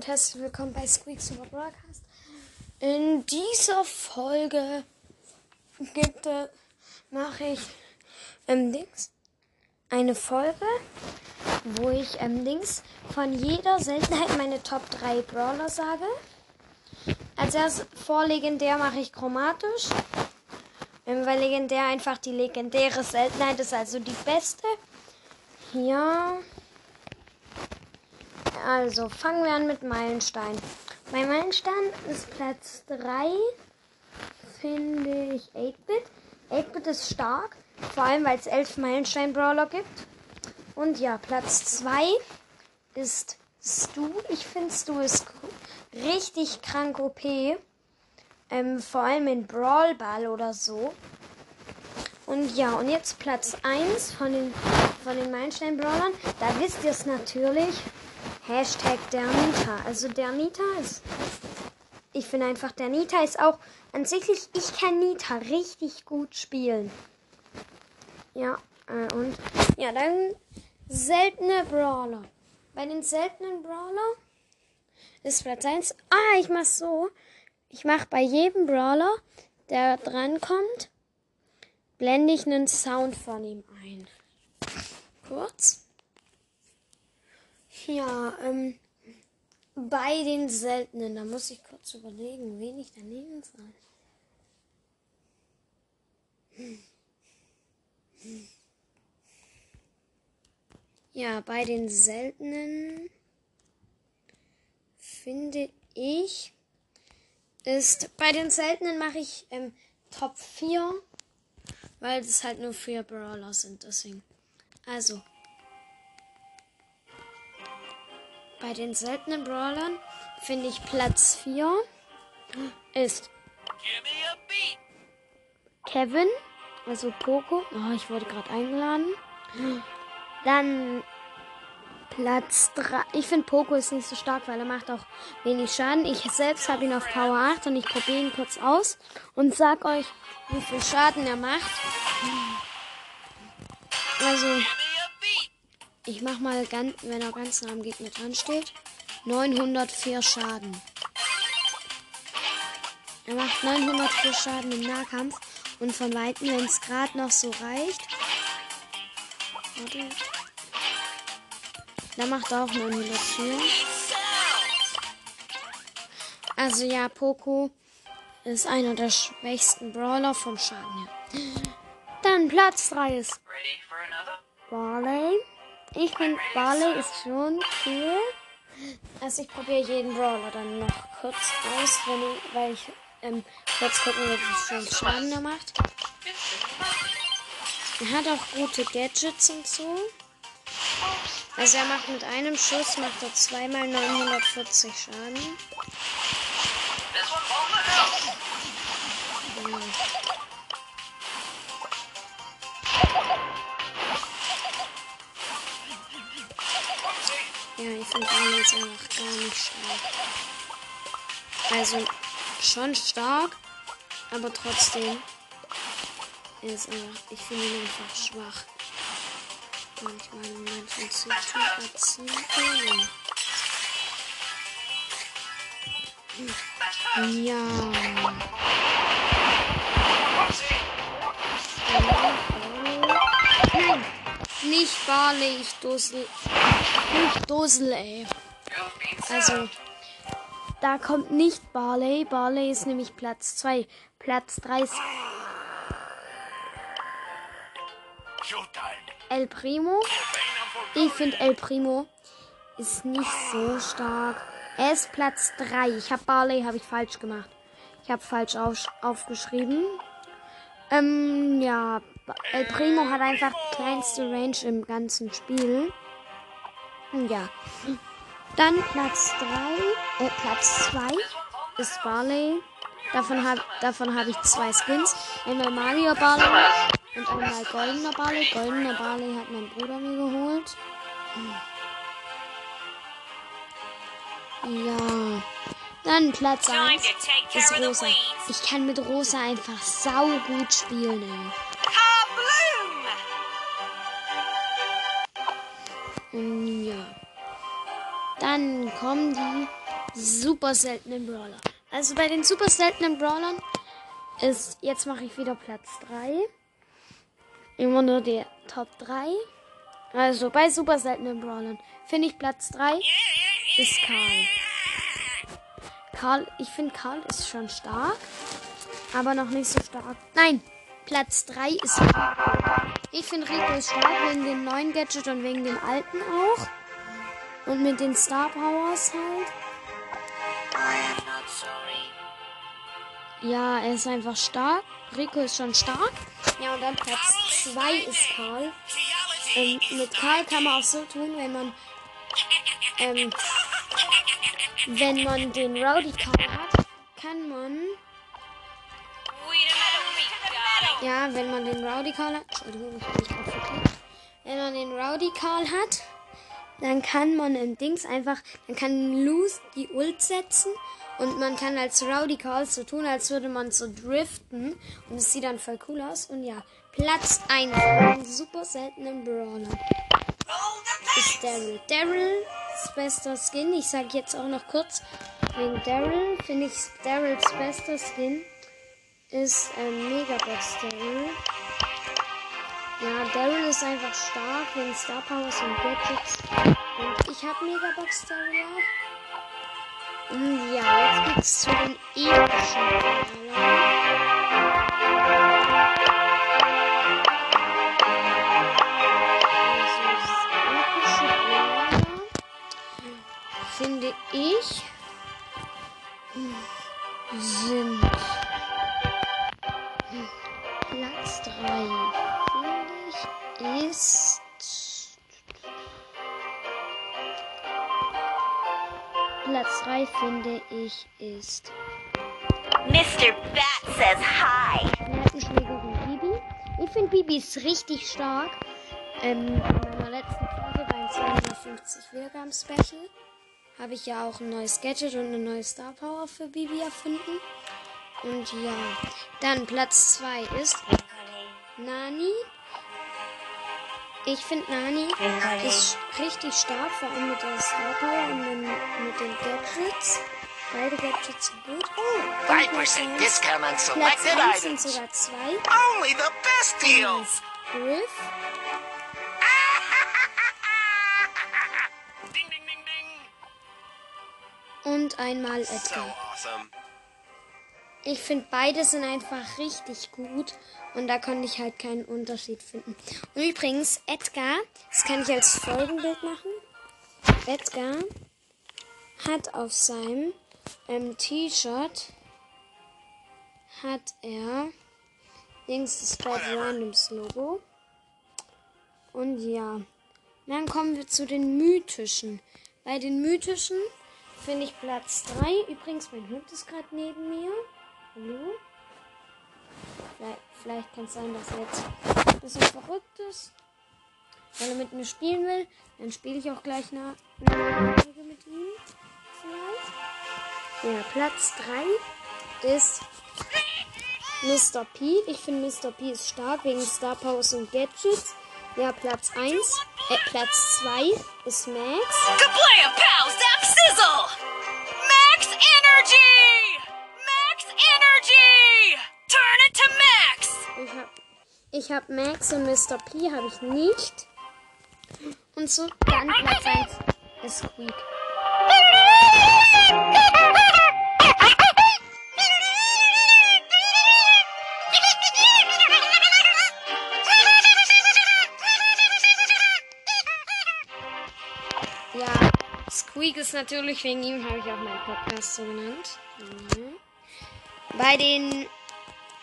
und herzlich willkommen bei Squeak Super Broadcast. In dieser Folge gibt äh, mache ich ähm, Dings eine Folge, wo ich ähm, Dings von jeder Seltenheit meine Top 3 Brawler sage. Als erstes vor legendär mache ich chromatisch, ähm, weil legendär einfach die legendäre Seltenheit ist, also die beste. Ja. Also, fangen wir an mit Meilenstein. Bei Meilenstein ist Platz 3, finde ich 8-Bit. 8-Bit ist stark, vor allem weil es 11 Meilenstein-Brawler gibt. Und ja, Platz 2 ist Stu. Ich finde Stu ist richtig krank OP. Ähm, vor allem in Brawl Ball oder so. Und ja, und jetzt Platz 1 von den, von den Meilenstein-Brawlern. Da wisst ihr es natürlich. Hashtag der Nita. Also der Nita ist. Ich finde einfach, der Nita ist auch an sich, ich kann Nita richtig gut spielen. Ja, äh, und ja, dann seltene Brawler. Bei den seltenen Brawler ist Platz 1. Ah, ich mach so. Ich mach bei jedem Brawler, der drankommt, blende ich einen Sound von ihm ein. Kurz. Ja, ähm, bei den seltenen, da muss ich kurz überlegen, wen ich da nehmen soll. Ja, bei den seltenen finde ich ist bei den seltenen mache ich ähm, Top 4, weil es halt nur vier Brawler sind, deswegen. Also Bei den seltenen Brawlern finde ich Platz 4 ist Kevin, also Poco. Oh, ich wurde gerade eingeladen. Dann Platz 3. Ich finde Poco ist nicht so stark, weil er macht auch wenig Schaden. Ich selbst habe ihn auf Power 8 und ich probiere ihn kurz aus und sag euch, wie viel Schaden er macht. Also ich mach mal ganz, wenn er ganz nah am Gegner dran steht. 904 Schaden. Er macht 904 Schaden im Nahkampf und von Weitem, wenn es gerade noch so reicht. Warte. Da macht er auch 904. Also ja, Poco ist einer der schwächsten Brawler vom Schaden her. Dann Platz 3 ist Barley. Ich finde Barley ist schon cool. Also ich probiere jeden Brawler dann noch kurz aus, wenn ich, weil ich ähm, kurz gucken, wie viel Schaden er macht. Er hat auch gute Gadgets und so. Also er macht mit einem Schuss macht er zweimal 940 Schaden. Ja, finde Arnold einfach gar nicht stark. Also schon stark, aber trotzdem. Ist einfach, ich finde ihn einfach schwach. Manchmal in manchen Situationen. Ja. Nein, nicht Barley, ich dussel. Nicht Dosel, ey. Also, da kommt nicht Barley. Barley ist nämlich Platz 2. Platz 3 ist El Primo. Ich finde El Primo ist nicht so stark. Er ist Platz 3. Ich habe Barley, habe ich falsch gemacht. Ich habe falsch auf, aufgeschrieben. Ähm, ja, El Primo hat einfach kleinste Range im ganzen Spiel. Ja. Dann Platz 3, äh, Platz 2 ist Barley. Davon habe davon hab ich zwei Skins. Einmal Mario Barley und einmal goldener Barley. Goldener Barley hat mein Bruder mir geholt. Ja. Dann Platz 1 ist Rosa. Ich kann mit Rosa einfach sau gut spielen, ey. Ja. Dann kommen die super seltenen Brawler. Also bei den super seltenen Brawlern ist, jetzt mache ich wieder Platz 3. Immer nur der Top 3. Also bei super seltenen Brawlern finde ich Platz 3 ist Karl. Karl, ich finde Karl ist schon stark, aber noch nicht so stark. Nein, Platz 3 ist Rico. Ich finde Rico ist stark wegen dem neuen Gadget und wegen dem alten auch. Und mit den Star Powers halt. Ja, er ist einfach stark. Rico ist schon stark. Ja, und dann Platz 2 ist Karl. Ähm, mit Karl kann man auch so tun, wenn man ähm, wenn man den Rowdy Karl hat, kann man ja, wenn man den Rowdy Karl hat, Entschuldigung, ich habe mich gerade verklickt. Wenn man den Rowdy Karl hat, dann kann man im Dings einfach, dann kann Loose die Ult setzen und man kann als Rowdy Call so tun, als würde man so driften. Und es sieht dann voll cool aus. Und ja, Platz 1 von super seltenen Brawler ist Daryl. Daryl ist bester Skin. Ich sage jetzt auch noch kurz wegen Daryl. Finde ich Daryls bester Skin ist ähm, Megabox Daryl. Ja, Daryl ist einfach stark wegen Star Powers und Gadgets. Und ich habe Megabox Daryl auch. Und ja, jetzt geht's zu den epischen finde ich sind Platz 3 finde ich ist Mr. Bat says hi. Nervenschlägerin Bibi. Ich finde Bibi ist richtig stark. Ähm, in meiner letzten Folge beim 250 Wiedergaben Special habe ich ja auch ein neues Gadget und eine neue Star Power für Bibi erfunden. Und ja, dann Platz 2 ist Nani. Ich finde Nani ist richtig stark, vor allem mit der Star Power und den, mit den Gadgets. Beide Gadgets sind gut. Oh, 5% discount on Platz selected 1 sind items. sogar zwei. Only the best deals. Griff. Und einmal So Edgar. awesome. Ich finde, beide sind einfach richtig gut. Und da konnte ich halt keinen Unterschied finden. Und übrigens, Edgar, das kann ich als Folgenbild machen. Edgar hat auf seinem ähm, T-Shirt hat er links das Bad Randoms Logo. Und ja, dann kommen wir zu den mythischen. Bei den mythischen finde ich Platz 3. Übrigens, mein Hund ist gerade neben mir. Hallo? Vielleicht, vielleicht kann es sein, dass er jetzt ein bisschen verrückt ist. Weil er mit mir spielen will. Dann spiele ich auch gleich eine, eine Folge mit ihm. Vielleicht. Ja, Platz 3 ist Mr. P. Ich finde Mr. P ist stark wegen Star Powers und Gadgets. Ja, Platz 1. Äh, Platz 2 ist Max. Kablam, pals! Max energy! Ich hab Max und Mr. P habe ich nicht. Und so dann Platz 1 ist Squeak. Ja, Squeak ist natürlich wegen ihm, habe ich auch meinen Podcast so genannt. Mhm. Bei den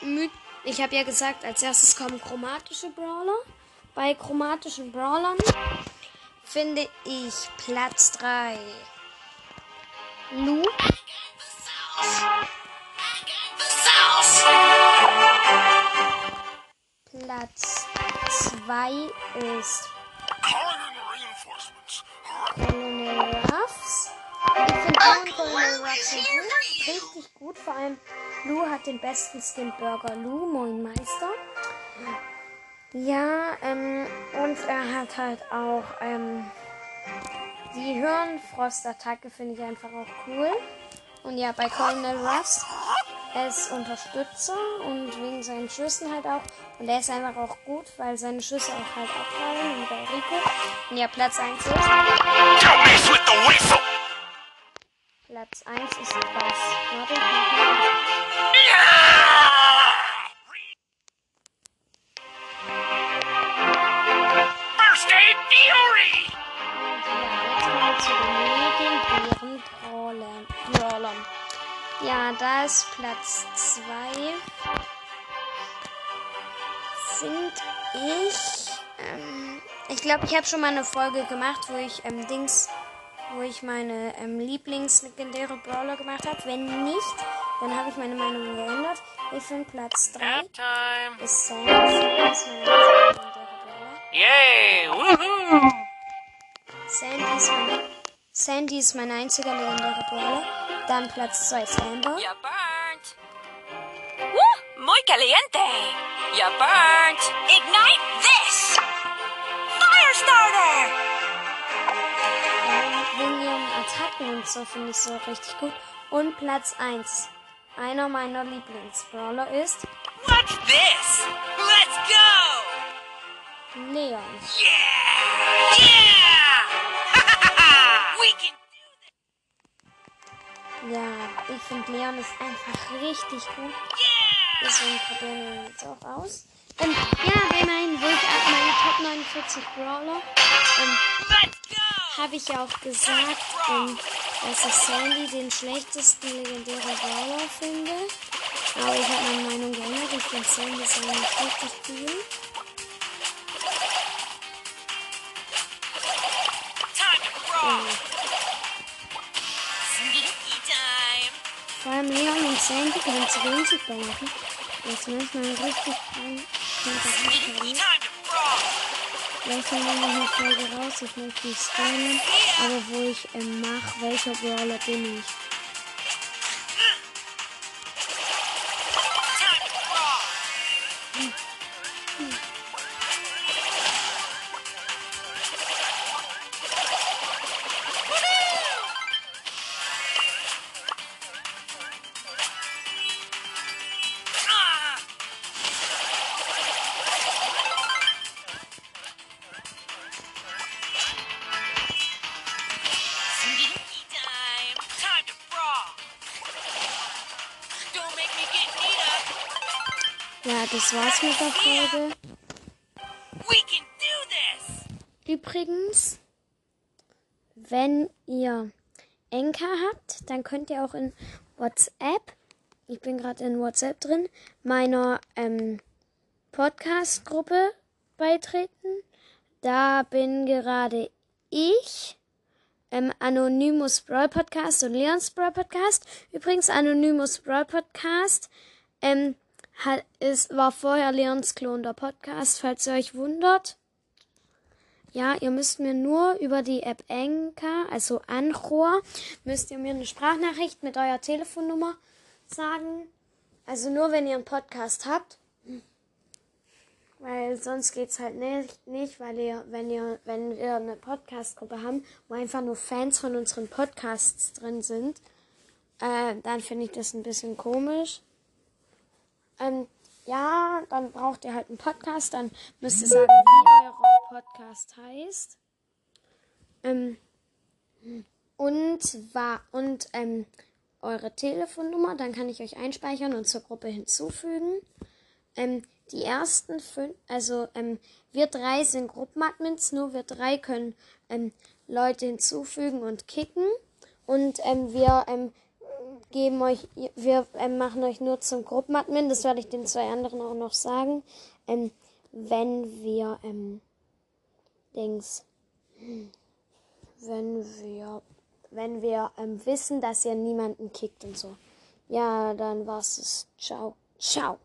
My ich habe ja gesagt, als erstes kommen chromatische Brawler. Bei chromatischen Brawlern finde ich Platz 3 Lu. Platz 2 ist. Colonel Ruffs. Ich finde und Colonel Ruffs richtig gut. Vor allem Lu hat den besten Skin Burger. Lu, Moin Meister. Ja, ähm, und er hat halt auch ähm, die Hirnfrostattacke finde ich einfach auch cool. Und ja, bei Colonel Ruffs, er ist Unterstützer und wegen seinen Schüssen halt auch. Und er ist einfach auch gut, weil seine Schüsse auch halt abprallen. Und bei Rico. Und ja, Platz 1 ist. Platz 1 ist das. Warte, mal. First aid fury. Ja, jetzt wir zu den legendären Brawlern. Ja, da ist Platz 2. Finde ich. Ähm, ich glaube, ich habe schon mal eine Folge gemacht, wo ich ähm, Dings, wo ich meine ähm, Lieblingslegendäre Brawler gemacht habe. Wenn nicht, dann habe ich meine Meinung geändert. Ich finde Platz 3 time. ist Sandy. Das ist mein legendärer Brawler. Yay! Woohoo! Sandy ist mein, Sandy ist mein einziger legendärer Brawler. Dann Platz 2 ist Amber. You burnt. Woo! Muy caliente. You burnt. Ignite this. Fire Attacken und so finde ich so richtig gut. Und Platz 1. Einer meiner Lieblingsbrawler ist What's this? Let's go. Leon. Yeah! Yeah! we can Ja, ich finde Leon ist einfach richtig gut. Deswegen probieren wir ihn jetzt auch aus. Ähm, ja, wo ich auch meine Top 49 Brawler, ähm, Let's go. Habe ich ja auch gesagt, ähm, dass ich Sandy den schlechtesten legendären Brawler finde. Aber ich habe meine Meinung geändert. Ich finde Sandy ist eigentlich richtig cool. Vor allem Leon und Sandy können sich unsichtbar machen. Das ist manchmal richtig ein- kommt noch eine Folge raus. Ich möchte nicht spoilern. Aber wo ich ähm, mache, welcher Brawler bin ich. Ja, das war's mit der Folge. Übrigens, wenn ihr Enka habt, dann könnt ihr auch in WhatsApp, ich bin gerade in WhatsApp drin, meiner ähm, Podcast-Gruppe beitreten. Da bin gerade ich, ähm, Anonymous Brawl Podcast und Leons Brawl Podcast. Übrigens, Anonymous Brawl Podcast ähm, ist, war vorher Leons Klon der Podcast, falls ihr euch wundert. Ja, ihr müsst mir nur über die App Anchor, also Anchor, müsst ihr mir eine Sprachnachricht mit eurer Telefonnummer sagen. Also nur, wenn ihr einen Podcast habt. Weil sonst geht's halt nicht, nicht, weil ihr, wenn ihr, wenn wir eine Podcast-Gruppe haben, wo einfach nur Fans von unseren Podcasts drin sind, äh, dann finde ich das ein bisschen komisch. Ähm, ja, dann braucht ihr halt einen Podcast, dann müsst ihr sagen, wie euer Podcast heißt. Ähm, und war und ähm, eure Telefonnummer, dann kann ich euch einspeichern und zur Gruppe hinzufügen. Ähm, die ersten fünf, also ähm, wir drei sind Gruppenadmins, nur wir drei können ähm, Leute hinzufügen und kicken. Und ähm, wir ähm, geben euch, wir ähm, machen euch nur zum Gruppenadmin, das werde ich den zwei anderen auch noch sagen, ähm, wenn wir, ähm, Dings, wenn wir, wenn wir ähm, wissen, dass ihr niemanden kickt und so. Ja, dann war's es. Ciao. Ciao.